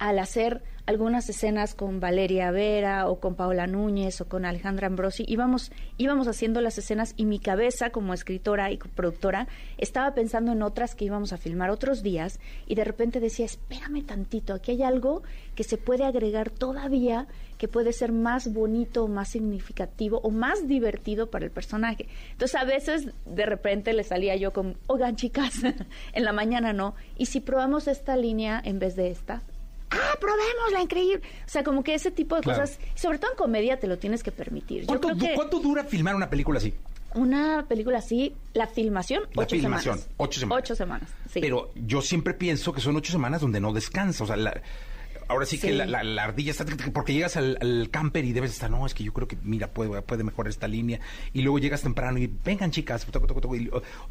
al hacer algunas escenas con Valeria Vera o con Paola Núñez o con Alejandra Ambrosi, íbamos, íbamos haciendo las escenas y mi cabeza como escritora y productora estaba pensando en otras que íbamos a filmar otros días y de repente decía, espérame tantito, aquí hay algo que se puede agregar todavía que puede ser más bonito, más significativo o más divertido para el personaje. Entonces a veces de repente le salía yo con, oigan chicas, *laughs* en la mañana no, y si probamos esta línea en vez de esta, ah, probemos la increíble. O sea, como que ese tipo de cosas, sobre todo en comedia, te lo tienes que permitir. ¿Cuánto, ¿Cuánto dura filmar una película así? Una película así, la filmación, la ocho filmación, semanas. ocho semanas. Ocho semanas, sí. Pero yo siempre pienso que son ocho semanas donde no descansa. O sea, la, ahora sí, que la, la, ardilla está porque llegas al, camper y debes estar, no, es que yo creo que, mira, puede, puede mejorar esta línea. Y luego llegas temprano y vengan chicas.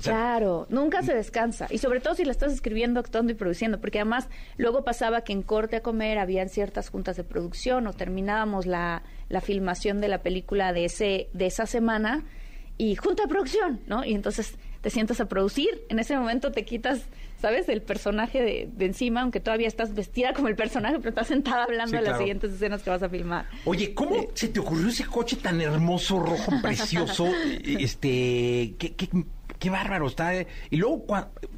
claro, nunca se descansa. Y sobre todo si la estás escribiendo, actuando y produciendo, porque además luego pasaba que en corte a comer habían ciertas juntas de producción o terminábamos la, la filmación de la película de, ese, de esa semana y junta de producción, ¿no? Y entonces te sientas a producir. En ese momento te quitas, ¿sabes?, el personaje de, encima, aunque todavía estás vestida como el personaje, pero estás sentada hablando de las siguientes escenas que vas a filmar. Oye, ¿cómo se te ocurrió ese coche tan hermoso, rojo, *laughs* precioso? este, qué, qué, qué bárbaro está. Eh. Y luego,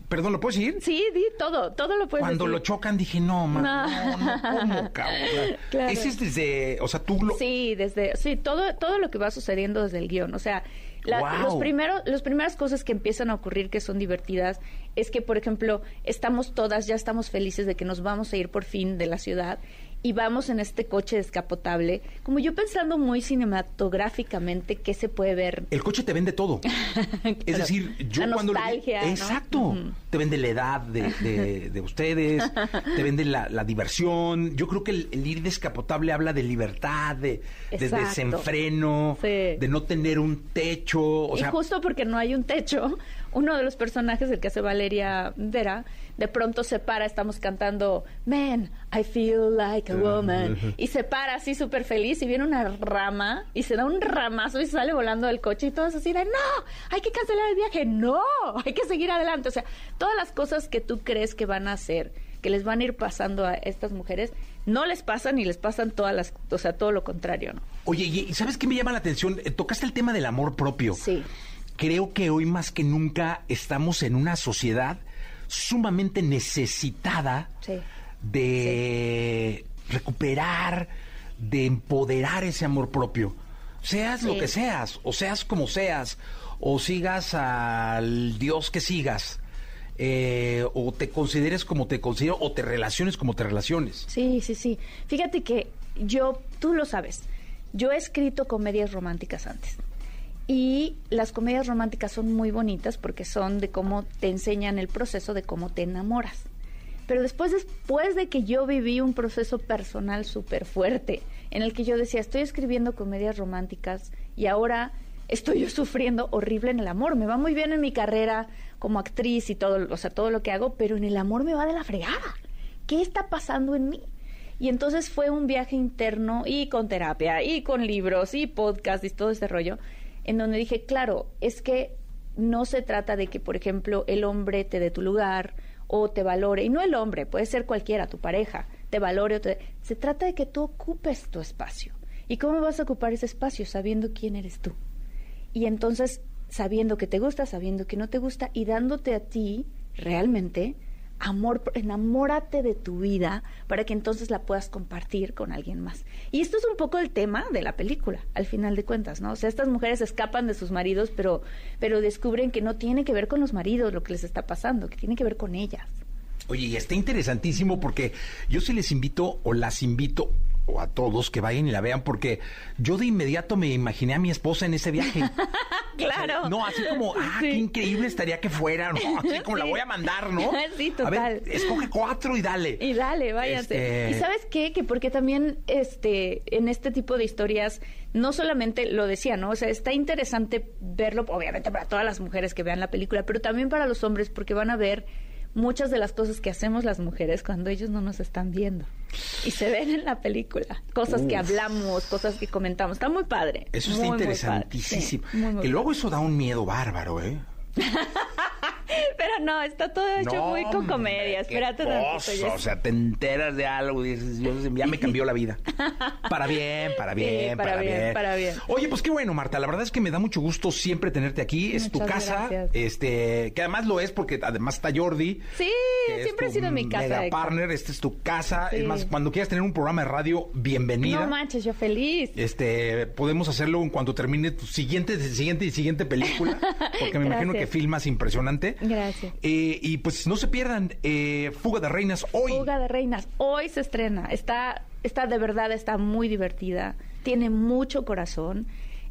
perdón, ¿lo puedes decir? Sí, di todo, todo lo puedes Cuando lo chocan dije, no, no, no, ¿cómo, cabrón? *laughs* Ese es desde, o sea, tú lo... Sí, desde, sí, todo, todo lo que va sucediendo desde el guion, o sea los primeros, las primeras cosas que empiezan a ocurrir que son divertidas es que, por ejemplo, estamos todas, ya estamos felices de que nos vamos a ir por fin de la ciudad y vamos en este coche descapotable, como yo pensando muy cinematográficamente qué se puede ver. El coche te vende todo. *laughs* es decir, yo cuando nostalgia, Exacto. Te vende la edad de, de, ustedes, *laughs* te vende la, diversión. Yo creo que el, ir descapotable habla de libertad, de, desenfreno, de no tener un techo. y justo porque no hay un techo, uno de los personajes, el que hace Valeria Vera, de pronto se para, estamos cantando Man, I feel like a woman. Y se para así súper feliz y viene una rama y se da un ramazo y sale volando del coche y todos así de no, hay que cancelar el viaje, no, hay que seguir adelante. O sea, todas las cosas que tú crees que van a hacer, que les van a ir pasando a estas mujeres, no les pasan y les pasan todas las, o sea, todo lo contrario, ¿no? Oye, ¿y sabes qué me llama la atención? Eh, tocaste el tema del amor propio. Sí creo que hoy más que nunca estamos en una sociedad sumamente necesitada de recuperar, de empoderar ese amor propio. Seas lo que seas, o seas como seas, o sigas al Dios que sigas. Eh, o te consideres como te considero, o te relaciones como te relaciones. Sí, sí, sí. Fíjate que yo, tú lo sabes, yo he escrito comedias románticas antes. Y las comedias románticas son muy bonitas porque son de cómo te enseñan el proceso de cómo te enamoras. Pero después, después de que yo viví un proceso personal súper fuerte, en el que yo decía, estoy escribiendo comedias románticas y ahora estoy sufriendo horrible en el amor. Me va muy bien en mi carrera como actriz y todo, o sea, todo lo que hago, pero en el amor me va de la fregada. ¿Qué está pasando en mí? Y entonces fue un viaje interno y con terapia y con libros y podcast y todo ese rollo en donde dije, claro, es que no se trata de que, por ejemplo, el hombre te dé tu lugar o te valore, y no el hombre, puede ser cualquiera, tu pareja, te valore o te... Se trata de que tú ocupes tu espacio. ¿Y cómo vas a ocupar ese espacio? Sabiendo quién eres tú. Y entonces, sabiendo que te gusta, sabiendo que no te gusta, y dándote a ti realmente amor, enamórate de tu vida para que entonces la puedas compartir con alguien más. Y esto es un poco el tema de la película, al final de cuentas, ¿no? O sea, estas mujeres escapan de sus maridos, pero, pero descubren que no tiene que ver con los maridos lo que les está pasando, que tiene que ver con ellas. Oye, y está interesantísimo porque yo sí les invito o las invito o a todos que vayan y la vean porque yo de inmediato me imaginé a mi esposa en ese viaje. *laughs* claro. no, así como, ah, qué increíble estaría que fuera, ¿no? Así *laughs* como la voy a mandar, ¿no? *laughs* sí, total. A ver, escoge cuatro y dale. Y dale, váyase. Este, ¿Y sabes qué? Que porque también este en este tipo de historias no solamente lo decía, ¿no? O sea, está interesante verlo, obviamente para todas las mujeres que vean la película, pero también para los hombres porque van a ver muchas de las cosas que hacemos las mujeres cuando ellos no nos están viendo. Y se ven en la película. Cosas que hablamos, cosas que comentamos. Está muy padre. Eso está interesantísimo. y luego eso da un miedo bárbaro, ¿eh? *laughs* *laughs* Pero no, está todo hecho muy con comedia. Espérate O sea, te enteras de algo y dices, ya me cambió la vida. *laughs* Para bien, para bien, para, bien, Para bien. Oye, pues qué bueno, Marta. La verdad es que me da mucho gusto siempre tenerte aquí. Es tu casa. Este, que además lo es porque además está Jordi. Sí, siempre ha sido mi casa. Mega partner, esta es tu casa. Es más, cuando quieras tener un programa de radio, bienvenida. No manches, yo feliz. Este, podemos hacerlo en cuanto termine tu siguiente, siguiente y siguiente película. *laughs* Porque me imagino que filmas impresionante. Gracias. Eh, y pues no se pierdan eh, Fuga de Reinas hoy. Fuga de Reinas, hoy se estrena. Está, está de verdad, está muy divertida. Tiene mucho corazón.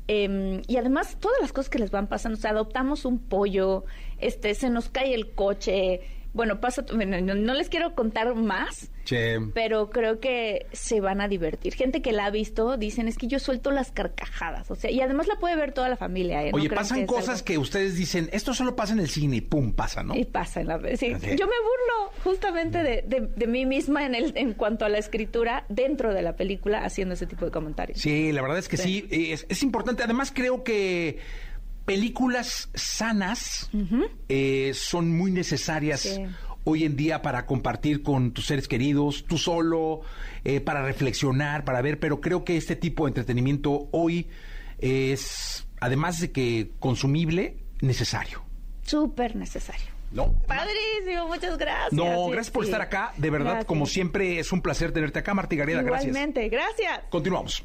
Em, y además, todas las cosas que les van pasando. O sea, adoptamos un pollo, este, se nos cae el coche bueno, pasa, no, les quiero contar más, pero creo que se van a divertir. Gente que la ha visto dicen es que yo suelto las carcajadas, o sea, y además la puede ver toda la familia. ¿eh? Oye, pasan cosas que ustedes dicen, esto solo pasa en el cine y pum, pasa, ¿no? Y pasa en la sí. Yo me burlo justamente de, mí misma en, el, en cuanto a la escritura dentro de la película haciendo ese tipo de comentarios. Sí, la verdad es que sí, es, es importante. Además creo que películas sanas eh, son muy necesarias hoy en día para compartir con tus seres queridos, tú solo, eh, para reflexionar, para ver, pero creo que este tipo de entretenimiento hoy es, además de que consumible, necesario. Súper necesario. No. Padrísimo, muchas gracias. No, gracias por estar acá. De verdad, como siempre, es un placer tenerte acá, Marta Gareda. Gracias. Igualmente, gracias. Continuamos.